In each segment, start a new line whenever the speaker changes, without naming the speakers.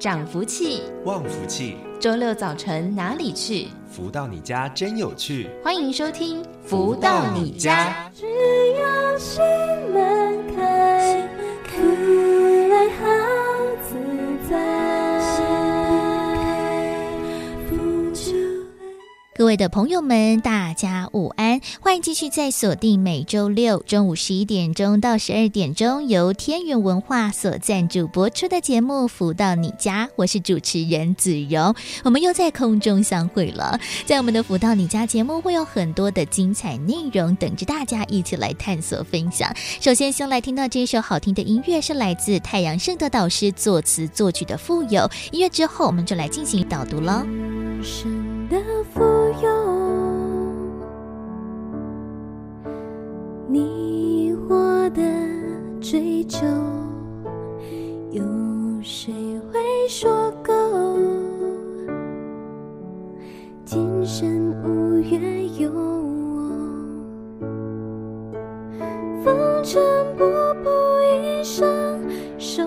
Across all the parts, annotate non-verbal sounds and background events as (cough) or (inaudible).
涨福气，
旺福气。
周六早晨哪里去？
福到你家真有趣。
欢迎收听《福到你家》。
只要心门开，福来好自在。
各位的朋友们，大家午安！欢迎继续在锁定每周六中午十一点钟到十二点钟由天元文化所赞助播出的节目《福到你家》，我是主持人子荣，我们又在空中相会了。在我们的《福到你家》节目会有很多的精彩内容等着大家一起来探索分享。首先，先来听到这首好听的音乐，是来自太阳盛德导师作词作曲的《富有》。音乐之后，我们就来进行导读喽。
的富有，你我的追求，有谁会说够？今生无缘有我，风尘仆仆一生守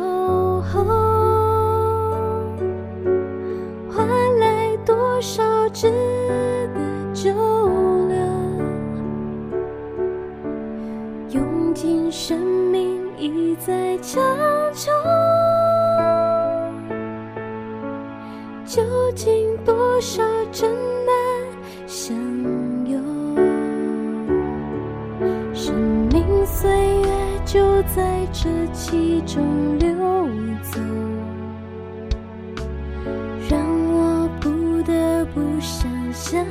候。换来多少值得久尽生命意在强求，究竟多少真难相拥？生命岁月就在这其中流走。让我不得
不想象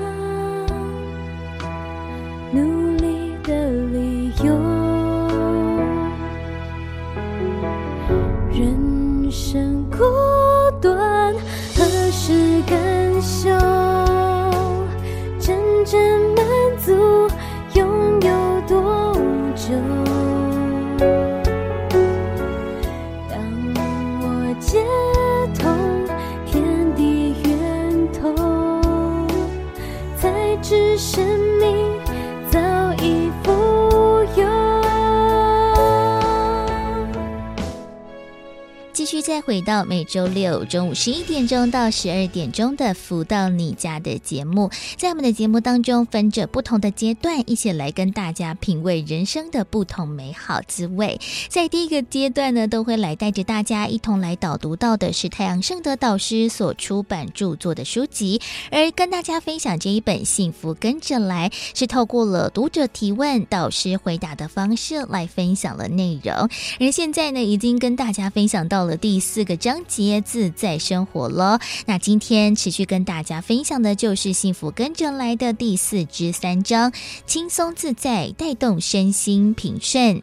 每周六中午十一点钟到十二点钟的“福到你家”的节目，在我们的节目当中，分着不同的阶段，一起来跟大家品味人生的不同美好滋味。在第一个阶段呢，都会来带着大家一同来导读到的是太阳盛德导师所出版著作的书籍，而跟大家分享这一本《幸福跟着来》，是透过了读者提问、导师回答的方式来分享了内容。而现在呢，已经跟大家分享到了第四个章节自在生活了。那今天持续跟大家分享的就是幸福跟着来的第四至三章，轻松自在带动身心平顺。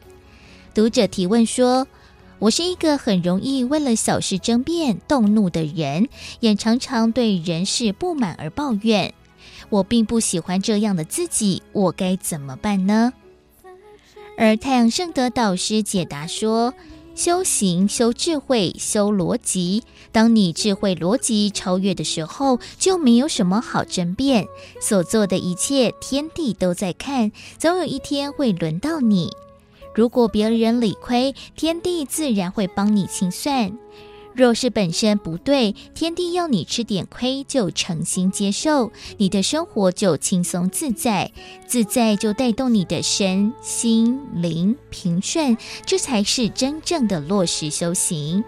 读者提问说：“我是一个很容易为了小事争辩、动怒的人，也常常对人事不满而抱怨。我并不喜欢这样的自己，我该怎么办呢？”而太阳圣德导师解答说。修行、修智慧、修逻辑。当你智慧逻辑超越的时候，就没有什么好争辩。所做的一切，天地都在看，总有一天会轮到你。如果别人理亏，天地自然会帮你清算。若是本身不对，天地要你吃点亏，就诚心接受，你的生活就轻松自在，自在就带动你的身心灵平顺，这才是真正的落实修行。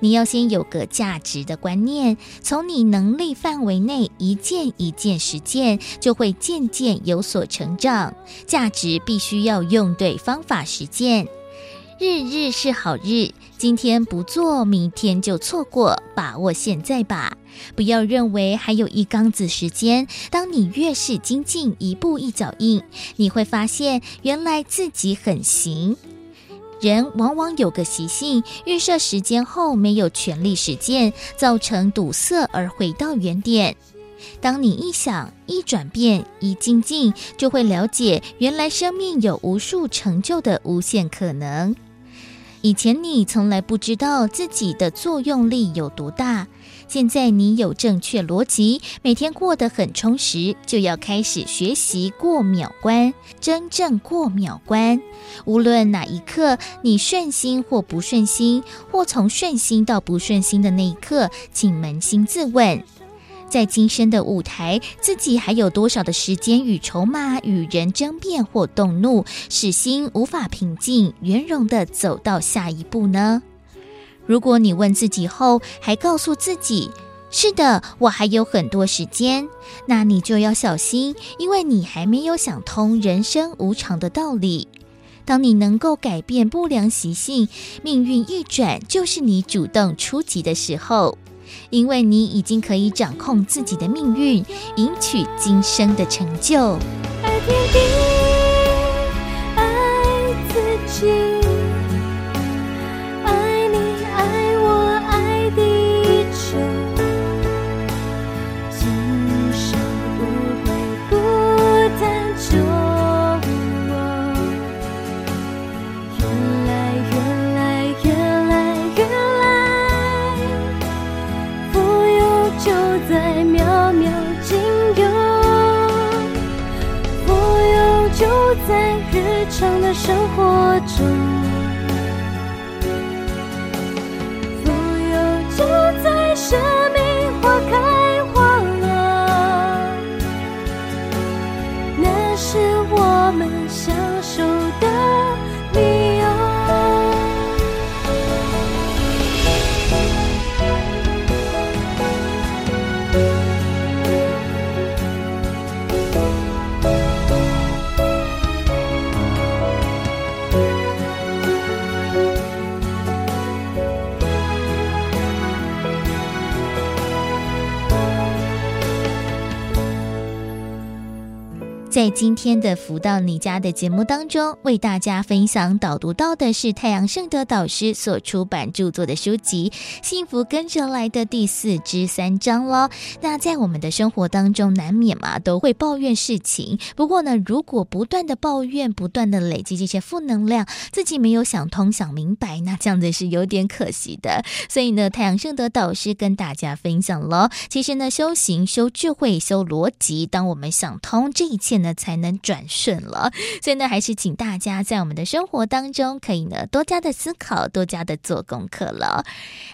你要先有个价值的观念，从你能力范围内一件一件实践，就会渐渐有所成长。价值必须要用对方法实践，日日是好日。今天不做，明天就错过。把握现在吧，不要认为还有一缸子时间。当你越是精进，一步一脚印，你会发现原来自己很行。人往往有个习性，预设时间后没有全力实践，造成堵塞而回到原点。当你一想、一转变、一精进，就会了解原来生命有无数成就的无限可能。以前你从来不知道自己的作用力有多大，现在你有正确逻辑，每天过得很充实，就要开始学习过秒关，真正过秒关。无论哪一刻你顺心或不顺心，或从顺心到不顺心的那一刻，请扪心自问。在今生的舞台，自己还有多少的时间与筹码与人争辩或动怒，使心无法平静、圆融地走到下一步呢？如果你问自己后，还告诉自己“是的，我还有很多时间”，那你就要小心，因为你还没有想通人生无常的道理。当你能够改变不良习性，命运一转，就是你主动出击的时候。因为你已经可以掌控自己的命运，赢取今生的成就。今天的福到你家的节目当中，为大家分享导读到的是太阳圣德导师所出版著作的书籍《幸福跟着来的第四之三章》了。那在我们的生活当中，难免嘛都会抱怨事情。不过呢，如果不断的抱怨，不断的累积这些负能量，自己没有想通、想明白，那这样子是有点可惜的。所以呢，太阳圣德导师跟大家分享了，其实呢，修行、修智慧、修逻辑，当我们想通这一切呢。才才能转顺了，所以呢，还是请大家在我们的生活当中，可以呢多加的思考，多加的做功课了。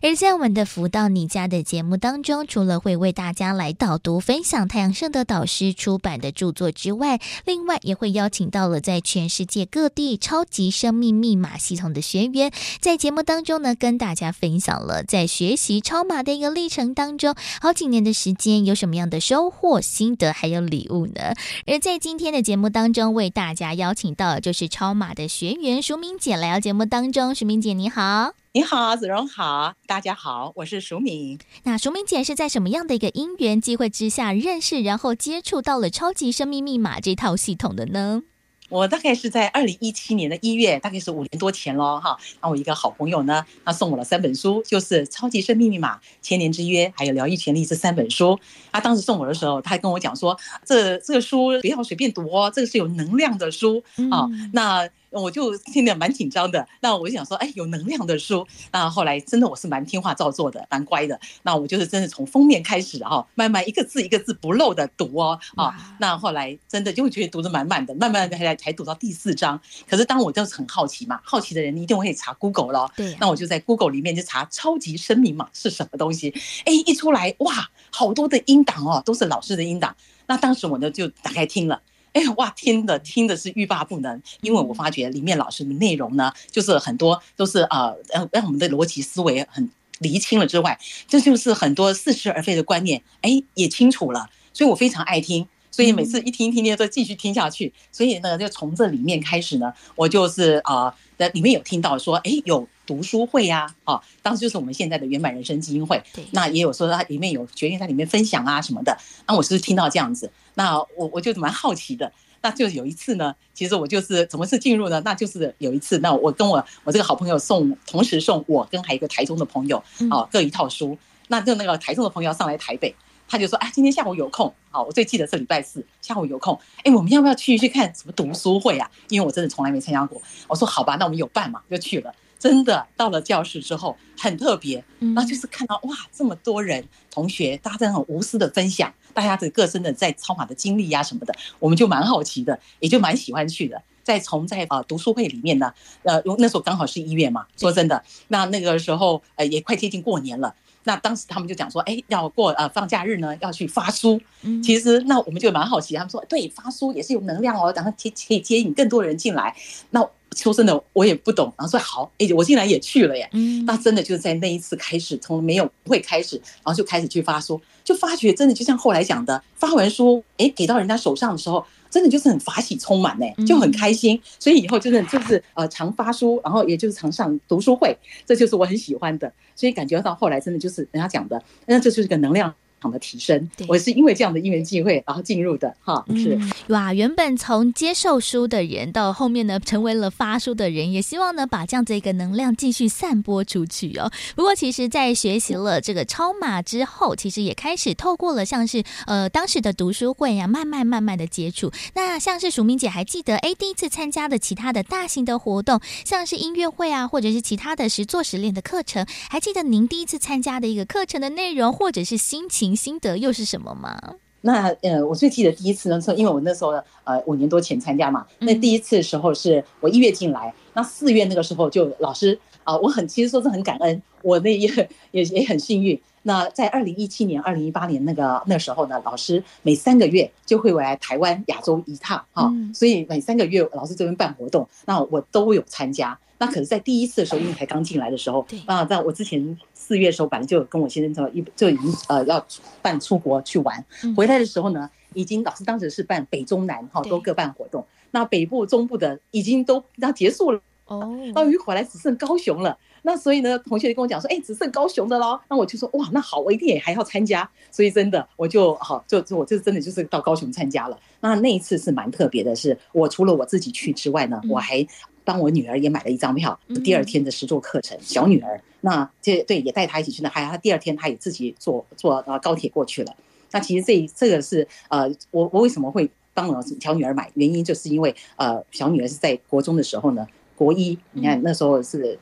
而在我们的福到你家的节目当中，除了会为大家来导读分享太阳盛德导师出版的著作之外，另外也会邀请到了在全世界各地超级生命密码系统的学员，在节目当中呢，跟大家分享了在学习超码的一个历程当中，好几年的时间有什么样的收获、心得还有礼物呢？而在今天的节目当中，为大家邀请到的就是超马的学员淑敏姐来到节目当中。淑敏姐，你好！
你好，子荣好，大家好，我是淑敏。
那淑敏姐是在什么样的一个因缘机会之下认识，然后接触到了超级生命密码这套系统的呢？
我大概是在二零一七年的一月，大概是五年多前喽，哈。那我一个好朋友呢，他送我了三本书，就是《超级生命密码》、《千年之约》还有《疗愈权利》这三本书。他当时送我的时候，他还跟我讲说：“这这个书不要随便读哦，这个是有能量的书啊。嗯”那我就听得蛮紧张的，那我就想说，哎，有能量的书。那后来真的我是蛮听话照做的，蛮乖的。那我就是真的从封面开始哈，慢慢一个字一个字不漏的读哦啊。那后来真的就会觉得读得满满的，慢慢的才才读到第四章。可是当我就是很好奇嘛，好奇的人一定会查 Google 咯。对。那我就在 Google 里面就查超级声明嘛是什么东西。哎，一出来哇，好多的音档哦，都是老师的音档。那当时我呢就打开听了。哎呀，哇，听的听的是欲罢不能，因为我发觉里面老师的内容呢，就是很多都是呃，让让我们的逻辑思维很厘清了之外，这就是很多似是而非的观念，哎，也清楚了，所以我非常爱听，所以每次一听一听听再继续听下去，所以呢，就从这里面开始呢，我就是啊，在、呃、里面有听到说，哎，有读书会呀、啊，啊，当时就是我们现在的圆满人生基金会，那也有说它里面有决定在里面分享啊什么的，那我是听到这样子。那我我就蛮好奇的，那就有一次呢，其实我就是怎么是进入呢？那就是有一次，那我跟我我这个好朋友送，同时送我跟还有一个台中的朋友啊，各一套书。那就那个台中的朋友要上来台北，他就说：“哎，今天下午有空，好，我最记得是礼拜四下午有空，哎，我们要不要去去看什么读书会啊？因为我真的从来没参加过。”我说：“好吧，那我们有办嘛，就去了。”真的到了教室之后很特别，然后就是看到哇这么多人同学，大家在很无私的分享，大家的各自的在超马的经历呀什么的，我们就蛮好奇的，也就蛮喜欢去的。在从在啊读书会里面呢，呃，那时候刚好是一月嘛，说真的，那那个时候呃也快接近过年了。那当时他们就讲说，哎，要过呃放假日呢，要去发书。其实那我们就蛮好奇，他们说，对，发书也是有能量哦，然后可可以接引更多人进来。那说真的，我也不懂，然后说好，哎，我竟然也去了耶。那真的就是在那一次开始，从没有会开始，然后就开始去发书，就发觉真的就像后来讲的，发完书，哎，给到人家手上的时候。真的就是很法喜充满呢，就很开心，所以以后真的就是呃常发书，然后也就是常上读书会，这就是我很喜欢的，所以感觉到后来真的就是人家讲的，那这就是个能量。的提升，我是因为这样的因缘际会，然后进入的哈，是
哇。原本从接受书的人，到后面呢，成为了发书的人，也希望呢，把这样子一个能量继续散播出去哦。不过，其实，在学习了这个超码之后，其实也开始透过了像是呃当时的读书会呀、啊，慢慢慢慢的接触。那像是署名姐还记得，哎，第一次参加的其他的大型的活动，像是音乐会啊，或者是其他的实做实练的课程，还记得您第一次参加的一个课程的内容，或者是心情？心得又是什么吗？
那呃，我最记得第一次呢，是因为我那时候呃五年多前参加嘛。那第一次的时候是我一月进来，那四月那个时候就老师啊，我很其实说是很感恩，我那也也也很幸运。那在二零一七年、二零一八年那个那时候呢，老师每三个月就会回来台湾亚洲一趟哈，所以每三个月老师这边办活动，那我都有参加。那可是，在第一次的时候，因为才刚进来的时候，啊，在我之前四月的时候，本来就跟我先生说，一就已经呃要办出国去玩，回来的时候呢，已经老师当时是办北中南哈都各办活动，那北部、中部的已经都要结束了。哦，到于回来只剩高雄了，那所以呢，同学就跟我讲说，哎，只剩高雄的喽，那我就说，哇，那好，我一定也还要参加，所以真的我就好就就我就真的就是到高雄参加了，那那一次是蛮特别的是，是我除了我自己去之外呢，我还。帮我女儿也买了一张票，第二天的实作课程。小女儿，那这对也带他一起去呢。还有他第二天，他也自己坐坐呃高铁过去了。那其实这这个是呃，我我为什么会帮我小女儿买？原因就是因为呃，小女儿是在国中的时候呢，国一，你看那时候是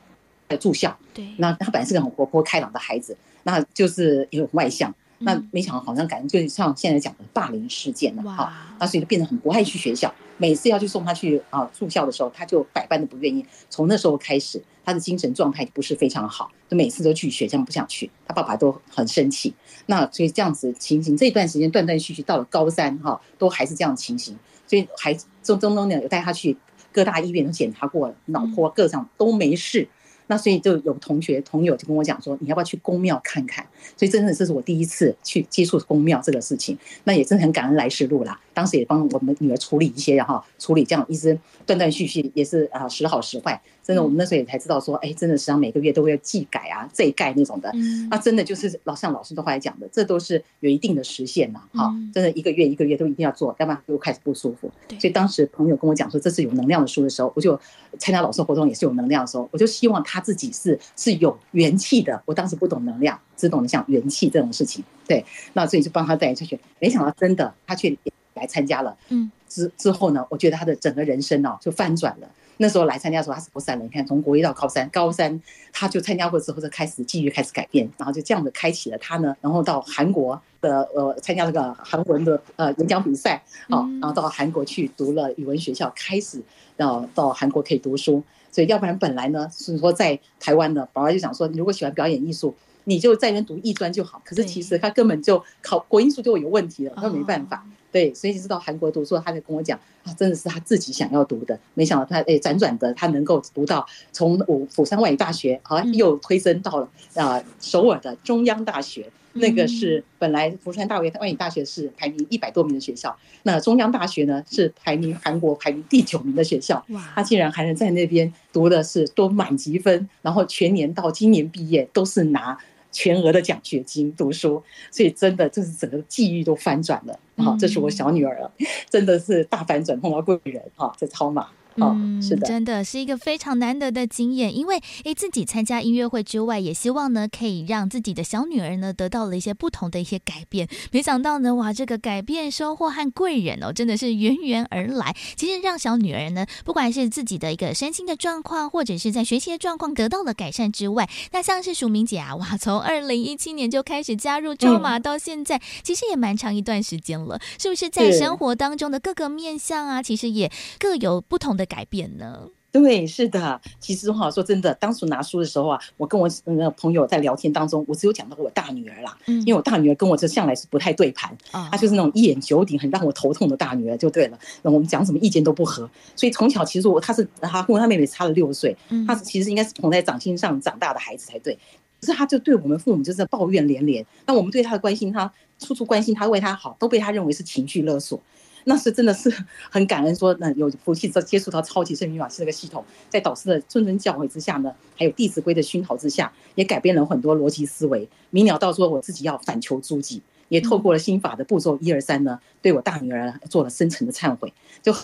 在住校，对，那她本来是个很活泼开朗的孩子，那就是一个外向。那没想到，好像感觉就像现在讲的霸凌事件了哈，那所以就变得很不爱去学校。每次要去送他去啊住校的时候，他就百般的不愿意。从那时候开始，他的精神状态就不是非常好，就每次都拒绝，这样不想去。他爸爸都很生气。那所以这样子情形，这段时间断断续续到了高三哈，都还是这样的情形。所以还中中中呢，有带他去各大医院都检查过，脑波各上都没事。那所以就有同学同友就跟我讲说，你要不要去宫庙看看？所以真的这是我第一次去接触公庙这个事情，那也真的很感恩来时路啦。当时也帮我们女儿处理一些，然后处理这样一直断断续续，也是啊时好时坏。真的，我们那时候也才知道说，哎，真的实际上每个月都会要祭改啊、这盖那种的。那真的就是老像老师的话来讲的，这都是有一定的时限呐。哈，真的一个月一个月都一定要做，要不然就开始不舒服。所以当时朋友跟我讲说这是有能量的书的时候，我就参加老师活动也是有能量的时候，我就希望他自己是是有元气的。我当时不懂能量，只懂得像元气这种事情。对，那所以就帮他带出去。没想到真的他却来参加了。嗯，之之后呢，我觉得他的整个人生哦就翻转了。那时候来参加的时候，他是国三了。你看，从国一到高三，高三他就参加过之后，就开始继续开始改变，然后就这样子开启了他呢。然后到韩国的呃参加这个韩文的呃演讲比赛，好，然后到韩国去读了语文学校，开始到到韩国可以读书。所以要不然本来呢是说在台湾的，宝宝就想说，你如果喜欢表演艺术，你就在那边读艺专就好。可是其实他根本就考国英数就有问题了，他没办法。对，所以一直到韩国读书，他就跟我讲啊，真的是他自己想要读的，没想到他诶辗转的，他能够读到从我釜山外语大学啊，又推升到了啊首尔的中央大学，那个是本来釜山大学外语大学是排名一百多名的学校，那中央大学呢是排名韩国排名第九名的学校，他竟然还能在那边读的是多满级分，然后全年到今年毕业都是拿。全额的奖学金读书，所以真的就是整个际遇都翻转了。好，这是我小女儿，真的是大反转，碰到贵人哈，在超马。哦，是的，
真的是一个非常难得的经验。因为诶，自己参加音乐会之外，也希望呢可以让自己的小女儿呢得到了一些不同的一些改变。没想到呢，哇，这个改变收获和贵人哦，真的是源源而来。其实让小女儿呢，不管是自己的一个身心的状况，或者是在学习的状况得到了改善之外，那像是署名姐啊，哇，从二零一七年就开始加入咒马到现在，嗯、其实也蛮长一段时间了，是不是？在生活当中的各个面向啊，其实也各有不同的改变呢。
对，是的。其实哈，说真的，当初拿书的时候啊，我跟我那个朋友在聊天当中，我只有讲到我大女儿啦。嗯，因为我大女儿跟我这向来是不太对盘，她、嗯、就是那种一眼九鼎，很让我头痛的大女儿，就对了。那我们讲什么意见都不合，所以从小其实我她是她跟我她妹妹差了六岁，她其实应该是捧在掌心上长大的孩子才对。可是她就对我们父母就是抱怨连连，那我们对她的关心，她处处关心她，为她好，都被她认为是情绪勒索。那是真的是 (laughs) 很感恩，说那有福气接触到超级生命密码这个系统，在导师的谆谆教诲之下呢，还有弟子规的熏陶之下，也改变了很多逻辑思维，明了到说我自己要反求诸己，也透过了心法的步骤一二三呢，对我大女儿做了深层的忏悔，就。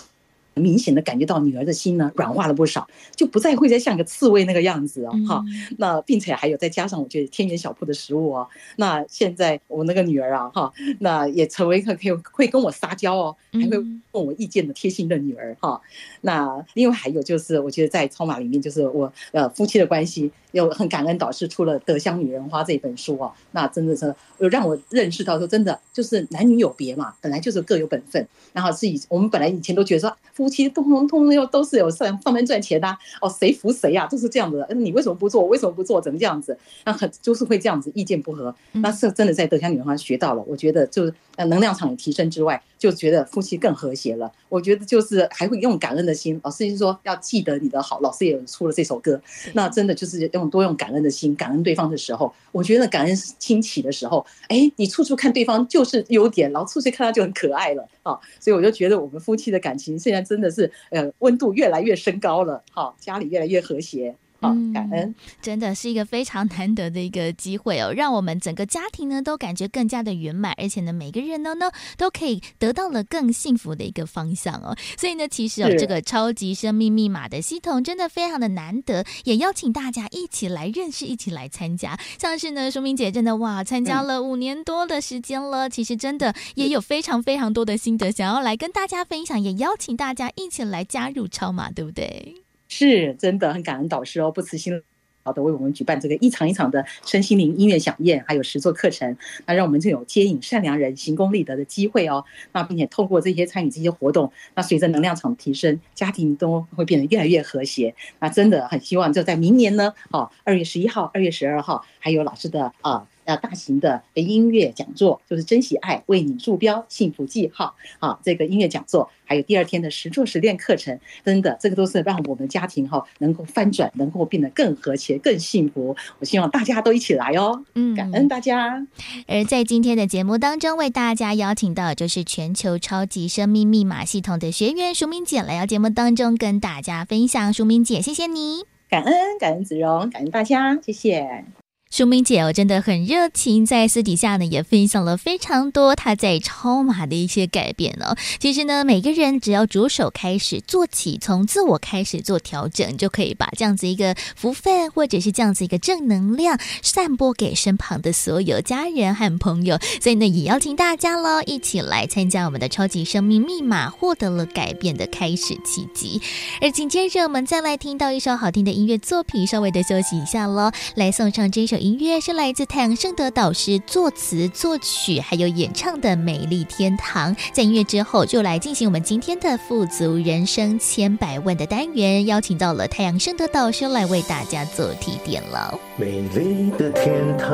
明显的感觉到女儿的心呢软化了不少，就不再会再像个刺猬那个样子哦哈。那并且还有再加上我觉得天元小铺的食物哦，那现在我那个女儿啊哈，那也成为可可以会跟我撒娇哦，还会问我意见的贴心的女儿哈。那另外还有就是我觉得在超马里面就是我呃夫妻的关系。有很感恩导师出了《德香女人花》这本书哦，那真的是有让我认识到说，真的就是男女有别嘛，本来就是各有本分。然后是以我们本来以前都觉得说夫妻通通通又都是有上上班赚钱的哦，谁服谁啊，就是这样子的。你为什么不做？我为什么不做？怎么这样子？那很就是会这样子意见不合。那是真的在《德香女人花》学到了，我觉得就是呃能量场也提升之外，就觉得夫妻更和谐了。我觉得就是还会用感恩的心。老师是说要记得你的好，老师也出了这首歌。那真的就是。用多用感恩的心，感恩对方的时候，我觉得感恩兴起的时候，哎，你处处看对方就是优点，然后处处看他就很可爱了啊，所以我就觉得我们夫妻的感情现在真的是呃温度越来越升高了，哈，家里越来越和谐。好，感恩，
真的是一个非常难得的一个机会哦，让我们整个家庭呢都感觉更加的圆满，而且呢每个人呢呢都可以得到了更幸福的一个方向哦。所以呢，其实哦这个超级生命密码的系统真的非常的难得，也邀请大家一起来认识，一起来参加。像是呢，淑明姐真的哇，参加了五年多的时间了，嗯、其实真的也有非常非常多的心得想要来跟大家分享，也邀请大家一起来加入超马，对不对？
是真的很感恩导师哦，不辞辛劳的为我们举办这个一场一场的身心灵音乐饗宴，还有实作课程，那让我们就有接引善良人行功立德的机会哦。那并且透过这些参与这些活动，那随着能量场提升，家庭都会变得越来越和谐。那真的很希望就在明年呢，哦，二月十一号、二月十二号，还有老师的啊。大型的音乐讲座就是珍惜爱，为你驻标幸福记号啊，这个音乐讲座，还有第二天的实做实练课程，真的，这个都是让我们家庭哈能够翻转，能够变得更和谐、更幸福。我希望大家都一起来哦，嗯，感恩大家。
而在今天的节目当中，为大家邀请到就是全球超级生命密码系统的学员淑敏姐来到节目当中跟大家分享。淑敏姐，谢谢你，
感恩感恩子荣，感恩大家，谢谢。
淑敏姐，我真的很热情，在私底下呢也分享了非常多她在超马的一些改变哦。其实呢，每个人只要着手开始做起，从自我开始做调整，就可以把这样子一个福分，或者是这样子一个正能量，散播给身旁的所有家人和朋友。所以呢，也邀请大家喽，一起来参加我们的超级生命密码，获得了改变的开始契机。而紧接着，我们再来听到一首好听的音乐作品，稍微的休息一下喽，来送上这首。音乐是来自太阳圣德导师作词作曲还有演唱的《美丽天堂》。在音乐之后，就来进行我们今天的富足人生千百万的单元，邀请到了太阳圣德导师来为大家做提点了。
美丽的天堂，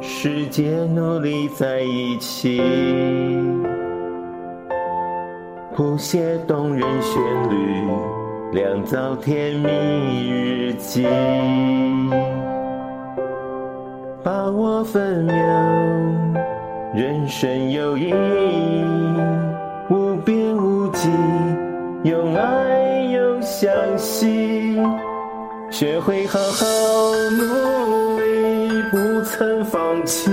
世界努力在一起，谱写动人旋律，酿造甜蜜日记。把握分秒，人生有意义，无边无际，有爱又相惜，学会好好努力，不曾放弃，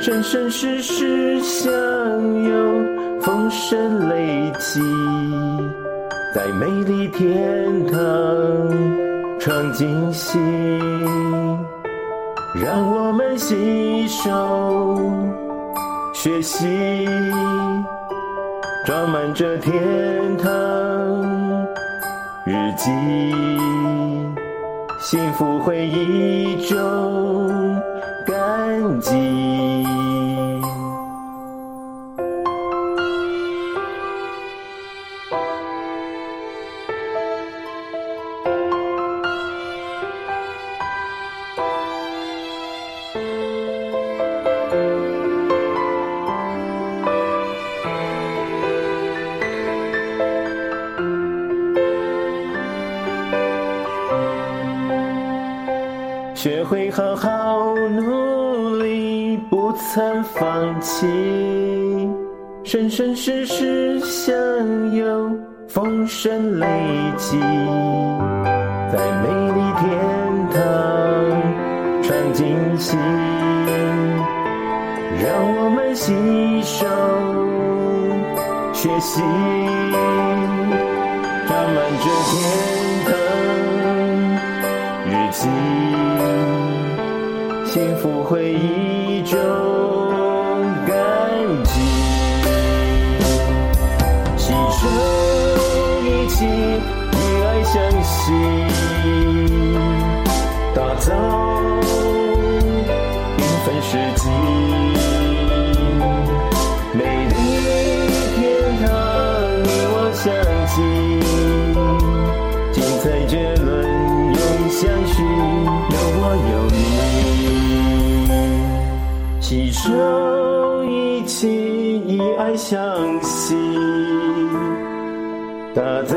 生生世世相拥，丰盛累积。在美丽天堂创惊喜，让我们携手学习，装满着天堂日记，幸福回忆中感激。曾放弃，生生世世相拥，风声雷起，在美丽天堂创惊喜，让我们携手学习，装满这天堂日记。幸福回忆一种感激，携手一起与爱相携，打造缤纷世纪，美丽天堂你我相近，精彩绝伦永相续，有我有。携手一起，以爱相系，打造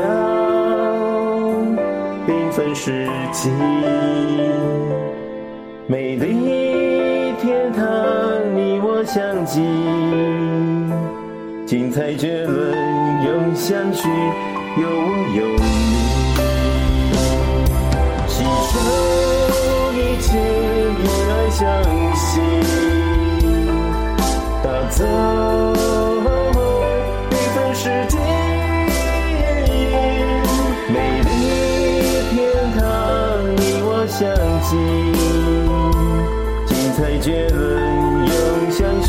缤纷世纪，美丽天堂你我相近，精彩绝伦永相聚，有我有你，携手一起，以爱相系。走，缤纷世界，美丽天堂你我相近，精彩绝伦永相
续，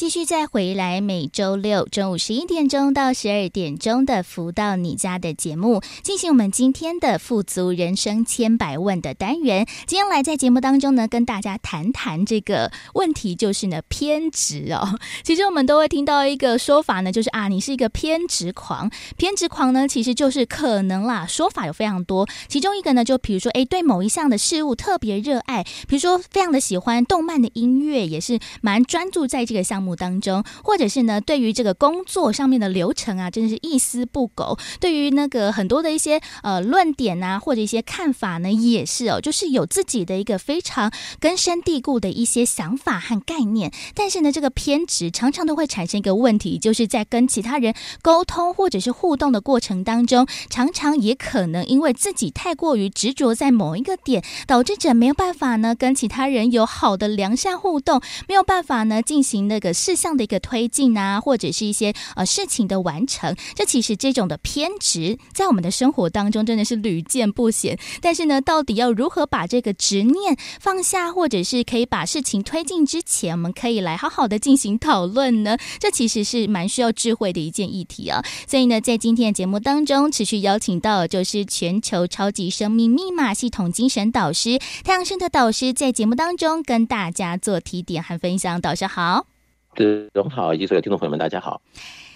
继续再回来，每周六中午十一点钟到十二点钟的“福到你家”的节目，进行我们今天的“富足人生千百问”的单元。今天来在节目当中呢，跟大家谈谈这个问题，就是呢偏执哦。(laughs) 其实我们都会听到一个说法呢，就是啊，你是一个偏执狂。偏执狂呢，其实就是可能啦，说法有非常多。其中一个呢，就比如说，哎，对某一项的事物特别热爱，比如说非常的喜欢动漫的音乐，也是蛮专注在这个项目当中，或者是呢，对于这个工作上面的流程啊，真的是一丝不苟。对于那个很多的一些呃论点啊，或者一些看法呢，也是哦，就是有自己的一个非常根深蒂固的一些想法和概念。但是呢，这个偏执常常都会产生一个问题，就是在跟其他人沟通或者是互动的过程当中，常常也可能因为自己太过于执着在某一个点，导致者没有办法呢跟其他人有好的良善互动，没有办法呢进行那个。事项的一个推进啊，或者是一些呃事情的完成。这其实这种的偏执，在我们的生活当中真的是屡见不鲜。但是呢，到底要如何把这个执念放下，或者是可以把事情推进之前，我们可以来好好的进行讨论呢？这其实是蛮需要智慧的一件议题啊。所以呢，在今天的节目当中，持续邀请到就是全球超级生命密码系统精神导师太阳盛德导师，在节目当中跟大家做提点和分享。导师好，
子荣好，以及所有听众朋友们，大家好。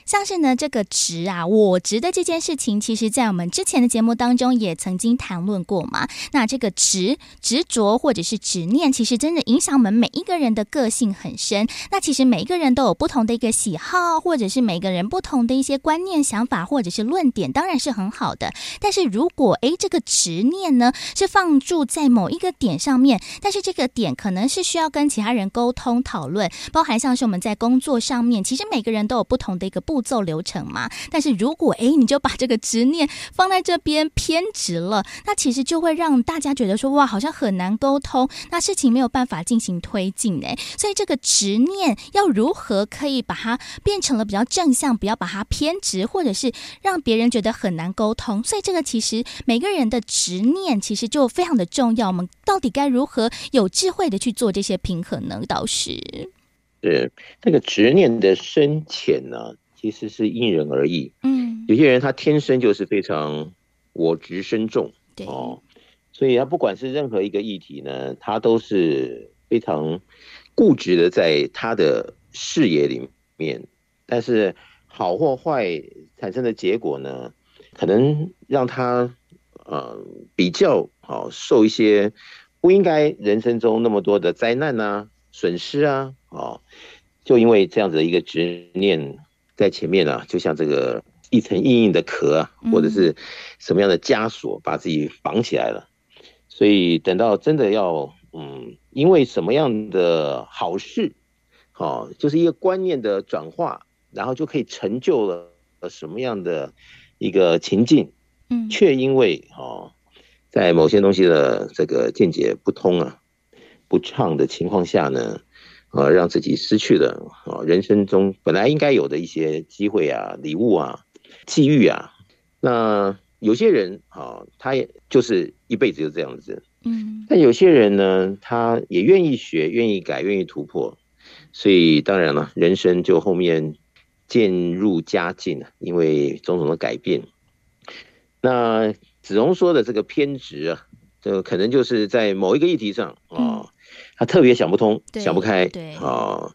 像是呢，这个执啊，我执的这件事情，其实在我们之前的节目当中也曾经谈论过嘛。那这个执、执着或者是执念，其实真的影响我们每一个人的个性很深。那其实每一个人都有不同的一个喜好，或者是每个人不同的一些观念、想法，或者是论点，当然是很好的。但是如果诶，这个执念呢是放住在某一个点上面，但是这个点可能是需要跟其他人沟通讨论，包含像是我们在工作上面，其实每个人都有不同的一个不。步骤流程嘛，但是如果诶，你就把这个执念放在这边偏执了，那其实就会让大家觉得说哇，好像很难沟通，那事情没有办法进行推进哎。所以这个执念要如何可以把它变成了比较正向，不要把它偏执，或者是让别人觉得很难沟通。所以这个其实每个人的执念其实就非常的重要。我们到底该如何有智慧的去做这些平衡呢？导师，
是这个执念的深浅呢？其实是因人而异，嗯，有些人他天生就是非常我执深重，对。哦，所以他不管是任何一个议题呢，他都是非常固执的在他的视野里面，但是好或坏产生的结果呢，可能让他呃比较好受一些不应该人生中那么多的灾难啊、损失啊，哦，就因为这样子的一个执念。在前面啊，就像这个一层硬硬的壳啊，或者是什么样的枷锁，把自己绑起来了。所以等到真的要，嗯，因为什么样的好事，好，就是一个观念的转化，然后就可以成就了什么样的一个情境，嗯，却因为哦，在某些东西的这个见解不通啊、不畅的情况下呢。呃，让自己失去了啊，人生中本来应该有的一些机会啊、礼物啊、际遇啊。那有些人啊，他也就是一辈子就这样子。嗯。但有些人呢，他也愿意学、愿意改、愿意突破，所以当然了，人生就后面渐入佳境了，因为种种的改变。那子荣说的这个偏执啊，这可能就是在某一个议题上啊。嗯他特别想不通，想不开，对啊，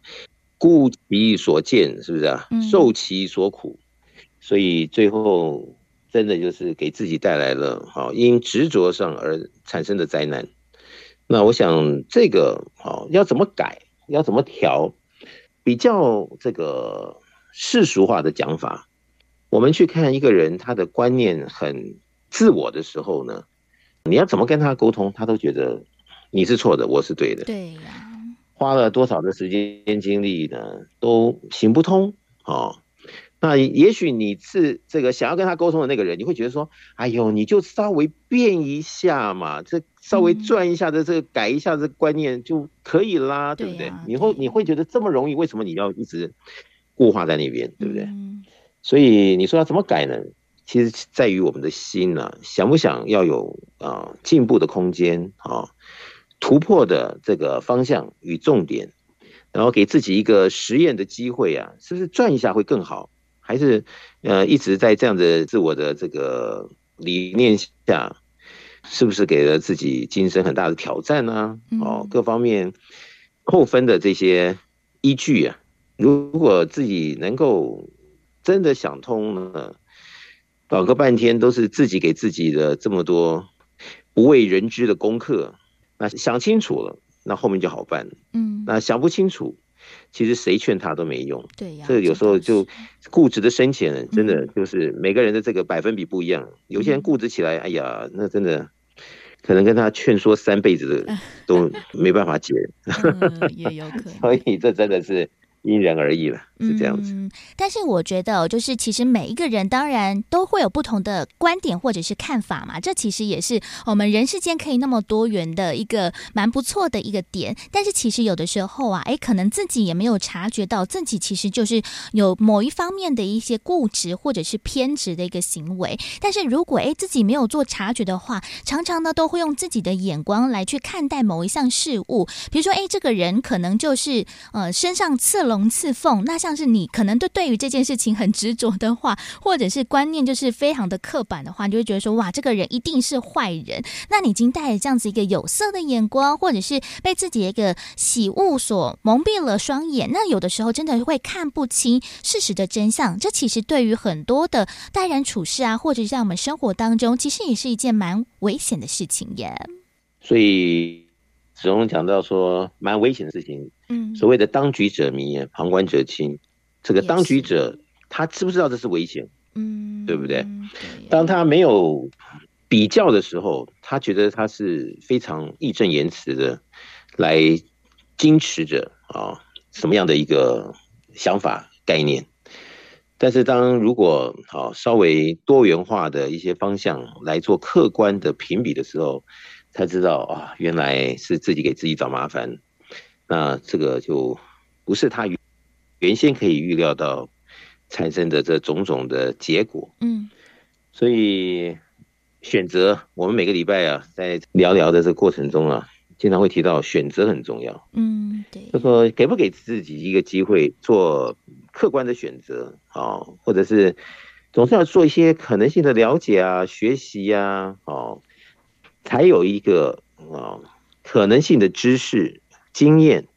顾其所见，是不是啊？受其所苦，嗯、所以最后真的就是给自己带来了好因执着上而产生的灾难。那我想这个好要怎么改，要怎么调，比较这个世俗化的讲法，我们去看一个人他的观念很自我的时候呢，你要怎么跟他沟通，他都觉得。你是错的，我是对的。对呀、啊，花了多少的时间精力呢，都行不通。哦，那也许你是这个想要跟他沟通的那个人，你会觉得说：“哎呦，你就稍微变一下嘛，这稍微转一下的这个改一下这观念就可以啦，嗯、对不对？”你会你会觉得这么容易，为什么你要一直固化在那边，对不对？嗯、所以你说要怎么改呢？其实在于我们的心呢、啊，想不想要有啊进步的空间啊？突破的这个方向与重点，然后给自己一个实验的机会啊，是不是转一下会更好？还是呃一直在这样的自我的这个理念下，是不是给了自己今生很大的挑战呢？哦，各方面扣分的这些依据啊，如果自己能够真的想通了，搞个半天都是自己给自己的这么多不为人知的功课。那想清楚了，那后面就好办。嗯，那想不清楚，其实谁劝他都没用。对呀，这个有时候就固执的深浅，真的就是每个人的这个百分比不一样。有些人固执起来，哎呀，那真的可能跟他劝说三辈子的都 (laughs) 没办法解。也有可能。(laughs) 所以这真的是因人而异了，是这样子。
嗯，但是我觉得，就是其实每一个人当然都会有不同的观点或者是看法嘛。这其实也是我们人世间可以那么多元的一个蛮不错的一个点。但是其实有的时候啊，哎，可能自己也没有察觉到自己其实就是有某一方面的一些固执或者是偏执的一个行为。但是如果哎自己没有做察觉的话，常常呢都会用自己的眼光来去看待某一项事物。比如说，哎，这个人可能就是呃身上刺了。龙刺凤，那像是你可能对对于这件事情很执着的话，(laughs) 或者是观念就是非常的刻板的话，你就会觉得说哇，这个人一定是坏人。那你已经带着这样子一个有色的眼光，或者是被自己的一个喜恶所蒙蔽了双眼，那有的时候真的会看不清事实的真相。这其实对于很多的待人处事啊，或者是在我们生活当中，其实也是一件蛮危险的事情耶。
所以。始终讲到说，蛮危险的事情。嗯，所谓的当局者迷，旁观者清。这个当局者，他知不知道这是危险？嗯，对不对？当他没有比较的时候，他觉得他是非常义正言辞的来矜持着啊，什么样的一个想法概念？但是当如果啊稍微多元化的一些方向来做客观的评比的时候，才知道啊，原来是自己给自己找麻烦，那这个就不是他原先可以预料到产生的这种种的结果。嗯，所以选择，我们每个礼拜啊，在聊聊的这个过程中啊，经常会提到选择很重要。嗯，对，就说给不给自己一个机会做客观的选择啊，或者是总是要做一些可能性的了解啊、学习呀，哦。才有一个啊可能性的知识经验，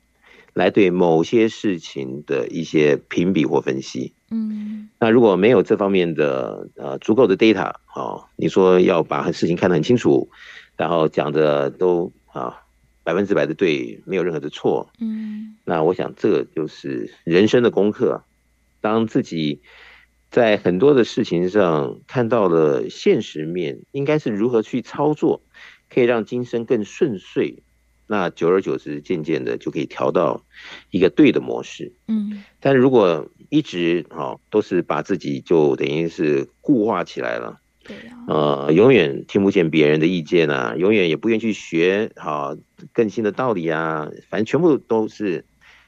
来对某些事情的一些评比或分析。嗯，那如果没有这方面的呃足够的 data 啊，你说要把事情看得很清楚，然后讲的都啊百分之百的对，没有任何的错。嗯，那我想这个就是人生的功课。当自己在很多的事情上看到了现实面，应该是如何去操作。可以让今生更顺遂，那久而久之，渐渐的就可以调到一个对的模式。嗯，但如果一直哈都是把自己就等于是固化起来了，对啊，呃，永远听不见别人的意见啊，永远也不愿意去学好更新的道理啊，反正全部都是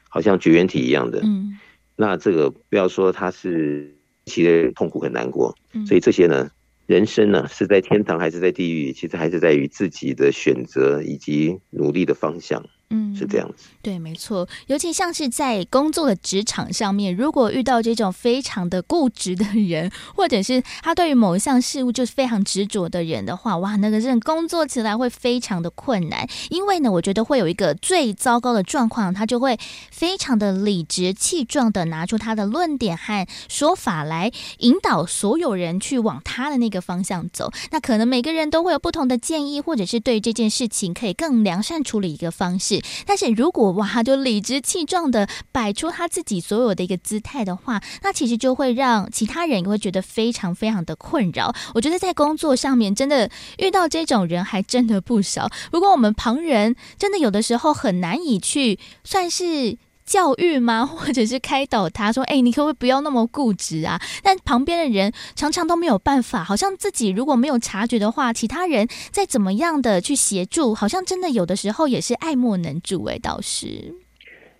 好像绝缘体一样的。嗯，那这个不要说他是其实痛苦很难过，所以这些呢。人生呢，是在天堂还是在地狱？其实还是在于自己的选择以及努力的方向。嗯，是这样子。
对，没错。尤其像是在工作的职场上面，如果遇到这种非常的固执的人，或者是他对于某一项事物就是非常执着的人的话，哇，那个人工作起来会非常的困难。因为呢，我觉得会有一个最糟糕的状况，他就会非常的理直气壮的拿出他的论点和说法来引导所有人去往他的那个方向走。那可能每个人都会有不同的建议，或者是对这件事情可以更良善处理一个方式。但是如果哇，他就理直气壮的摆出他自己所有的一个姿态的话，那其实就会让其他人也会觉得非常非常的困扰。我觉得在工作上面真的遇到这种人还真的不少。如果我们旁人真的有的时候很难以去算是。教育吗？或者是开导他说：“哎，你可不可以不要那么固执啊？”但旁边的人常常都没有办法，好像自己如果没有察觉的话，其他人再怎么样的去协助，好像真的有的时候也是爱莫能助。哎，倒是。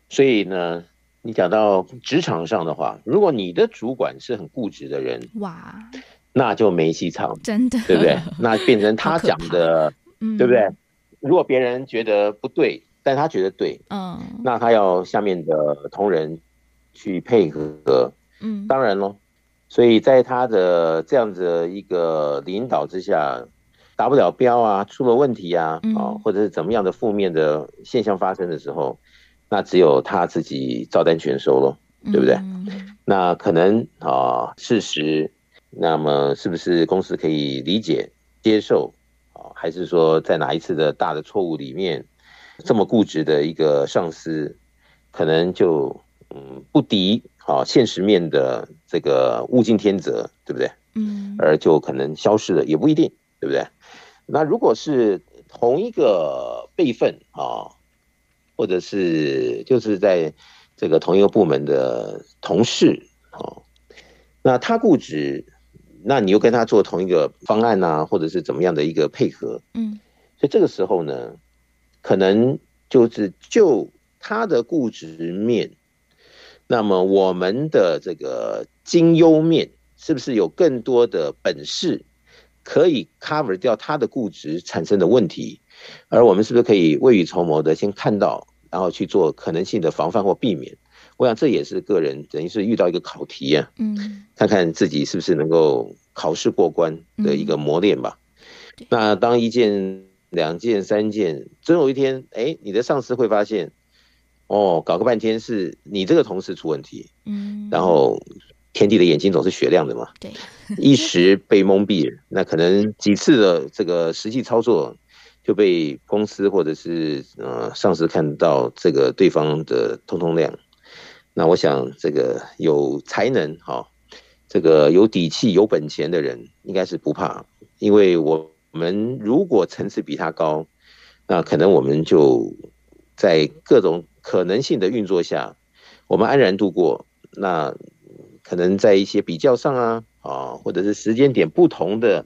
所以呢，你讲到职场上的话，如果你的主管是很固执的人，哇，那就没戏唱，
真的，
对不对？那变成他 (laughs) 讲的，嗯，对不对？如果别人觉得不对。但他觉得对，嗯，那他要下面的同仁去配合，嗯，当然咯，所以在他的这样子一个领导之下，达不了标啊，出了问题啊，啊、嗯，或者是怎么样的负面的现象发生的时候，那只有他自己照单全收喽，对不对？嗯、那可能啊，事实，那么是不是公司可以理解接受啊？还是说在哪一次的大的错误里面？这么固执的一个上司，可能就嗯不敌啊现实面的这个物竞天择，对不对？嗯，而就可能消失了，也不一定，对不对？那如果是同一个辈分啊，或者是就是在这个同一个部门的同事啊，那他固执，那你又跟他做同一个方案啊，或者是怎么样的一个配合，嗯，所以这个时候呢，可能就是就他的固执面，那么我们的这个精优面，是不是有更多的本事可以 cover 掉他的固执产生的问题？而我们是不是可以未雨绸缪的先看到，然后去做可能性的防范或避免？我想这也是个人等于是遇到一个考题啊，嗯，看看自己是不是能够考试过关的一个磨练吧。那当一件、两件、三件，总有一天，哎，你的上司会发现，哦，搞个半天是你这个同事出问题，嗯，然后天地的眼睛总是雪亮的嘛，对，一时被蒙蔽，那可能几次的这个实际操作。就被公司或者是呃上司看到这个对方的通通亮，那我想这个有才能哈，这个有底气有本钱的人应该是不怕，因为我们如果层次比他高，那可能我们就在各种可能性的运作下，我们安然度过。那可能在一些比较上啊啊，或者是时间点不同的。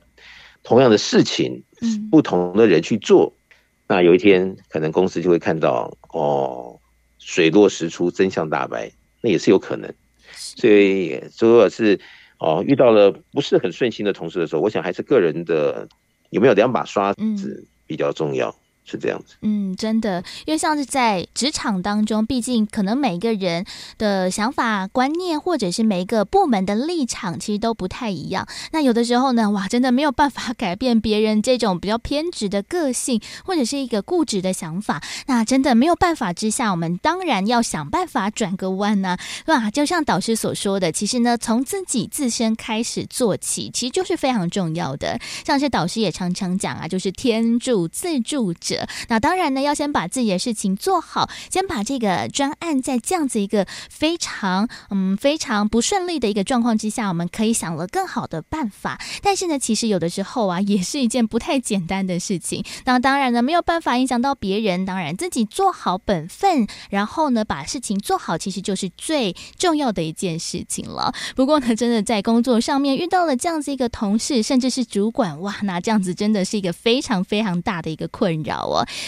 同样的事情，不同的人去做，嗯，那有一天可能公司就会看到哦，水落石出，真相大白，那也是有可能。所以，如果是哦遇到了不是很顺心的同事的时候，我想还是个人的有没有两把刷子比较重要。嗯是这样子，
嗯，真的，因为像是在职场当中，毕竟可能每一个人的想法、观念，或者是每一个部门的立场，其实都不太一样。那有的时候呢，哇，真的没有办法 (laughs) 改变别人这种比较偏执的个性，或者是一个固执的想法。那真的没有办法之下，我们当然要想办法转个弯呢，是吧？就像导师所说的，其实呢，从自己自身开始做起，其实就是非常重要的。像是导师也常常讲啊，就是天助自助者。那当然呢，要先把自己的事情做好，先把这个专案在这样子一个非常嗯非常不顺利的一个状况之下，我们可以想了更好的办法。但是呢，其实有的时候啊，也是一件不太简单的事情。那当然呢，没有办法影响到别人，当然自己做好本分，然后呢，把事情做好，其实就是最重要的一件事情了。不过呢，真的在工作上面遇到了这样子一个同事，甚至是主管，哇，那这样子真的是一个非常非常大的一个困扰。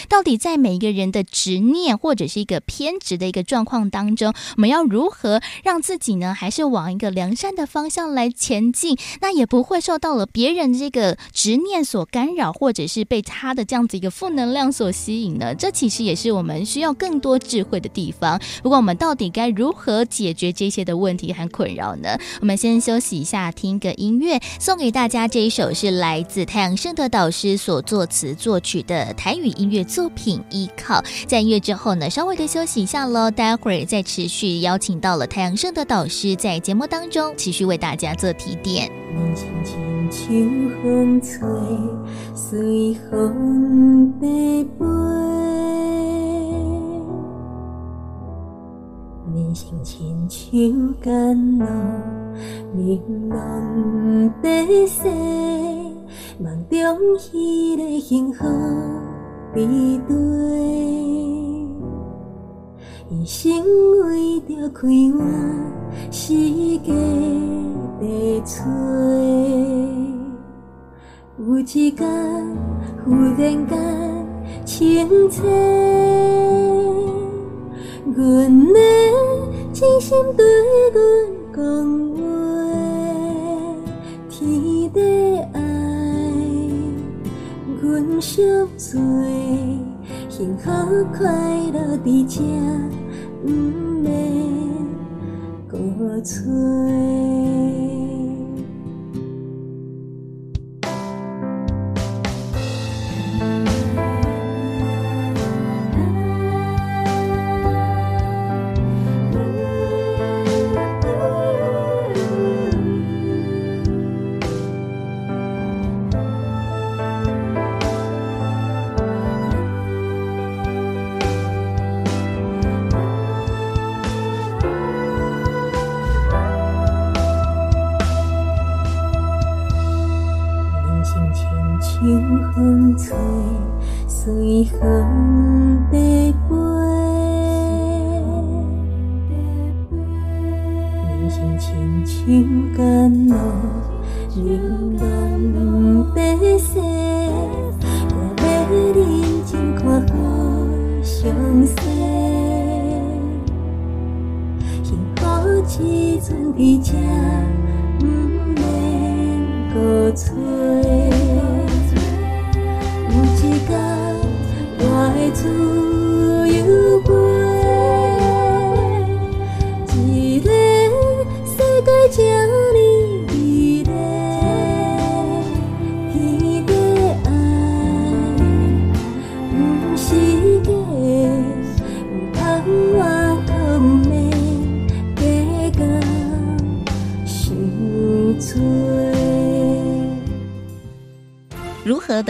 到底在每一个人的执念或者是一个偏执的一个状况当中，我们要如何让自己呢，还是往一个良善的方向来前进？那也不会受到了别人这个执念所干扰，或者是被他的这样子一个负能量所吸引呢？这其实也是我们需要更多智慧的地方。不过，我们到底该如何解决这些的问题和困扰呢？我们先休息一下，听个音乐，送给大家这一首是来自太阳盛德导师所作词作曲的台音乐作品《依靠》。在音乐之后呢，稍微的休息一下喽。待会儿再持续邀请到了太阳盛的导师，在节目当中持续为大家做提点。
比对，一生为着开换，世界在找。有一天，忽然间清醒，阮的真心对阮讲话，天地爱，阮惜做。幸福快乐在这，不免再找。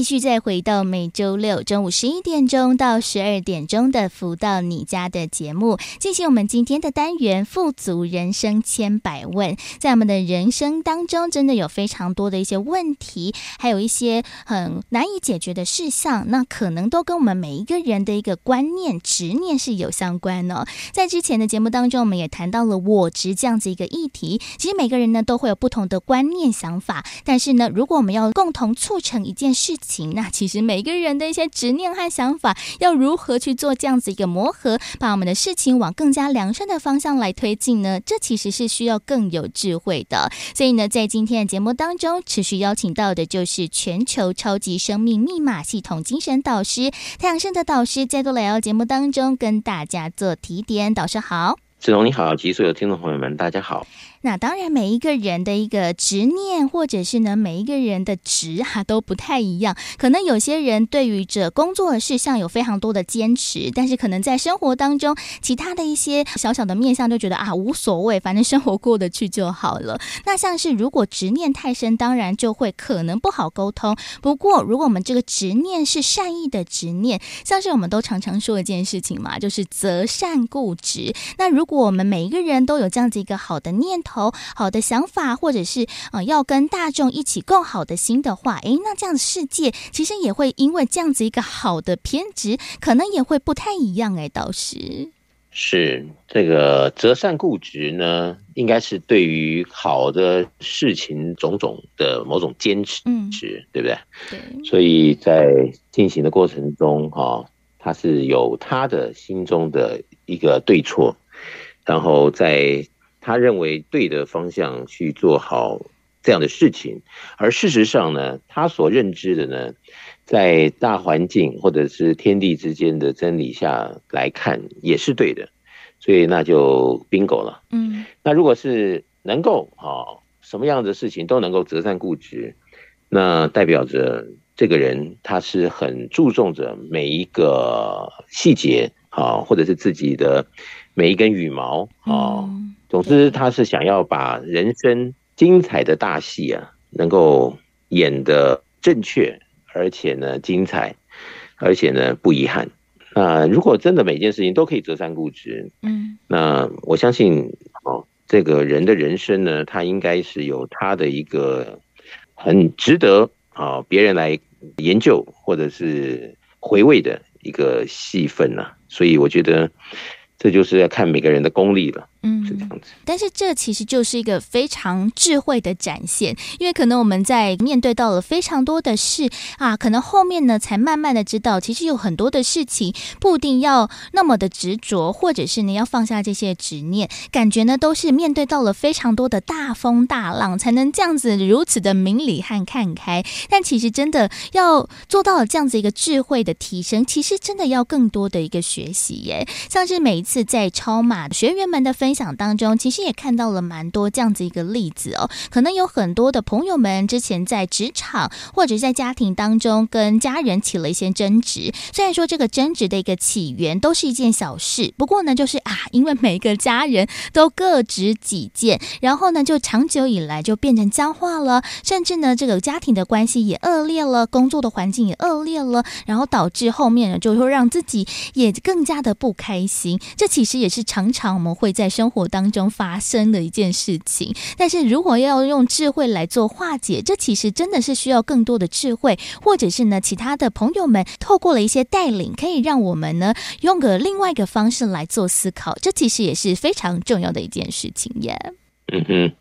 继续再回到每周六中午十一点钟到十二点钟的“福到你家”的节目，进行我们今天的单元“富足人生千百问”。在我们的人生当中，真的有非常多的一些问题，还有一些很难以解决的事项，那可能都跟我们每一个人的一个观念、执念是有相关的哦。在之前的节目当中，我们也谈到了我执这样子一个议题。其实每个人呢都会有不同的观念、想法，但是呢，如果我们要共同促成一件事，情，情那其实每个人的一些执念和想法，要如何去做这样子一个磨合，把我们的事情往更加良善的方向来推进呢？这其实是需要更有智慧的。所以呢，在今天的节目当中，持续邀请到的就是全球超级生命密码系统精神导师太阳盛德导师，再度来到节目当中跟大家做提点。导师好，
子龙你好，及所有听众朋友们，大家好。
那当然，每一个人的一个执念，或者是呢，每一个人的执哈、啊、都不太一样。可能有些人对于这工作的事项有非常多的坚持，但是可能在生活当中，其他的一些小小的面向就觉得啊无所谓，反正生活过得去就好了。(laughs) 那像是如果执念太深，当然就会可能不好沟通。不过，如果我们这个执念是善意的执念，像是我们都常常说一件事情嘛，就是择善固执。那如果我们每一个人都有这样子一个好的念头，头好的想法，或者是呃要跟大众一起共好的心的话，诶，那这样的世界其实也会因为这样子一个好的偏执，可能也会不太一样。诶，倒是
是这个择善固执呢，应该是对于好的事情种种的某种坚持，嗯，对不对？对。所以在进行的过程中，哈、哦，他是有他的心中的一个对错，然后在。他认为对的方向去做好这样的事情，而事实上呢，他所认知的呢，在大环境或者是天地之间的真理下来看也是对的，所以那就 bingo 了。嗯，那如果是能够啊，什么样的事情都能够择善固执，那代表着这个人他是很注重着每一个细节啊，或者是自己的每一根羽毛啊。嗯总之，他是想要把人生精彩的大戏啊，能够演得正确，而且呢精彩，而且呢不遗憾。那如果真的每件事情都可以择善固执，嗯，那我相信哦，这个人的人生呢，他应该是有他的一个很值得啊别人来研究或者是回味的一个戏份呐。所以我觉得。这就是要看每个人的功力了，嗯，
但是这其实就是一个非常智慧的展现，因为可能我们在面对到了非常多的事啊，可能后面呢才慢慢的知道，其实有很多的事情不一定要那么的执着，或者是你要放下这些执念，感觉呢都是面对到了非常多的大风大浪，才能这样子如此的明理和看开。但其实真的要做到了这样子一个智慧的提升，其实真的要更多的一个学习耶，像是每一次。在超马学员们的分分享当中，其实也看到了蛮多这样子一个例子哦。可能有很多的朋友们之前在职场或者在家庭当中跟家人起了一些争执，虽然说这个争执的一个起源都是一件小事，不过呢，就是啊，因为每个家人都各执己见，然后呢，就长久以来就变成僵化了，甚至呢，这个家庭的关系也恶劣了，工作的环境也恶劣了，然后导致后面呢，就会让自己也更加的不开心。这其实也是常常我们会在生活当中发生的一件事情。但是如果要用智慧来做化解，这其实真的是需要更多的智慧，或者是呢，其他的朋友们透过了一些带领，可以让我们呢用个另外一个方式来做思考。这其实也是非常重要的一件事情耶。
嗯哼，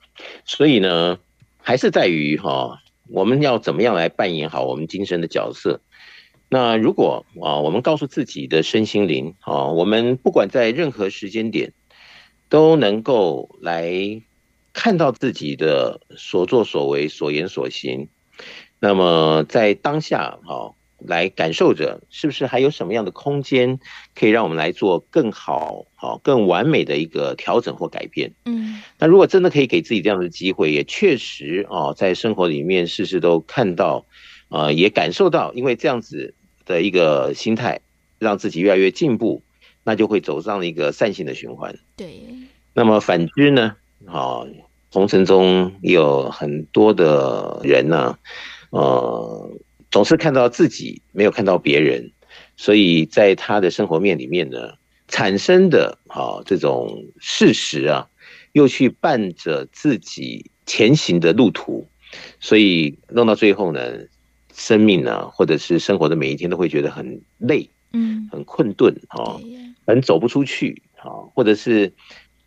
所以呢，还是在于哈，我们要怎么样来扮演好我们今生的角色。那如果啊，我们告诉自己的身心灵啊，我们不管在任何时间点，都能够来看到自己的所作所为、所言所行。那么在当下啊，来感受着，是不是还有什么样的空间可以让我们来做更好、好更完美的一个调整或改变？嗯，那如果真的可以给自己这样的机会，也确实啊，在生活里面事事都看到，啊，也感受到，因为这样子。的一个心态，让自己越来越进步，那就会走上了一个善性的循环。
对。
那么反之呢？啊，红尘中有很多的人呢，呃，总是看到自己，没有看到别人，所以在他的生活面里面呢，产生的啊这种事实啊，又去伴着自己前行的路途，所以弄到最后呢。生命呢、啊，或者是生活的每一天，都会觉得很累，嗯，很困顿，哈，很走不出去，啊，或者是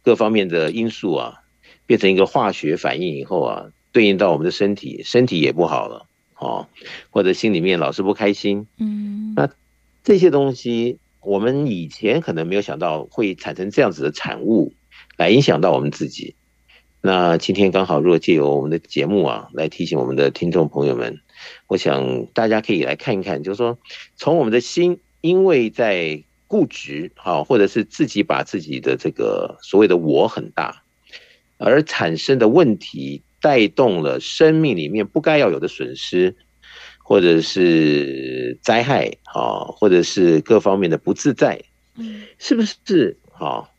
各方面的因素啊，变成一个化学反应以后啊，对应到我们的身体，身体也不好了，哦，或者心里面老是不开心，嗯，那这些东西，我们以前可能没有想到会产生这样子的产物，来影响到我们自己。那今天刚好，若借由我们的节目啊，来提醒我们的听众朋友们。我想大家可以来看一看，就是说，从我们的心，因为在固执，啊，或者是自己把自己的这个所谓的我很大，而产生的问题，带动了生命里面不该要有的损失，或者是灾害，啊，或者是各方面的不自在，嗯，是不是？啊，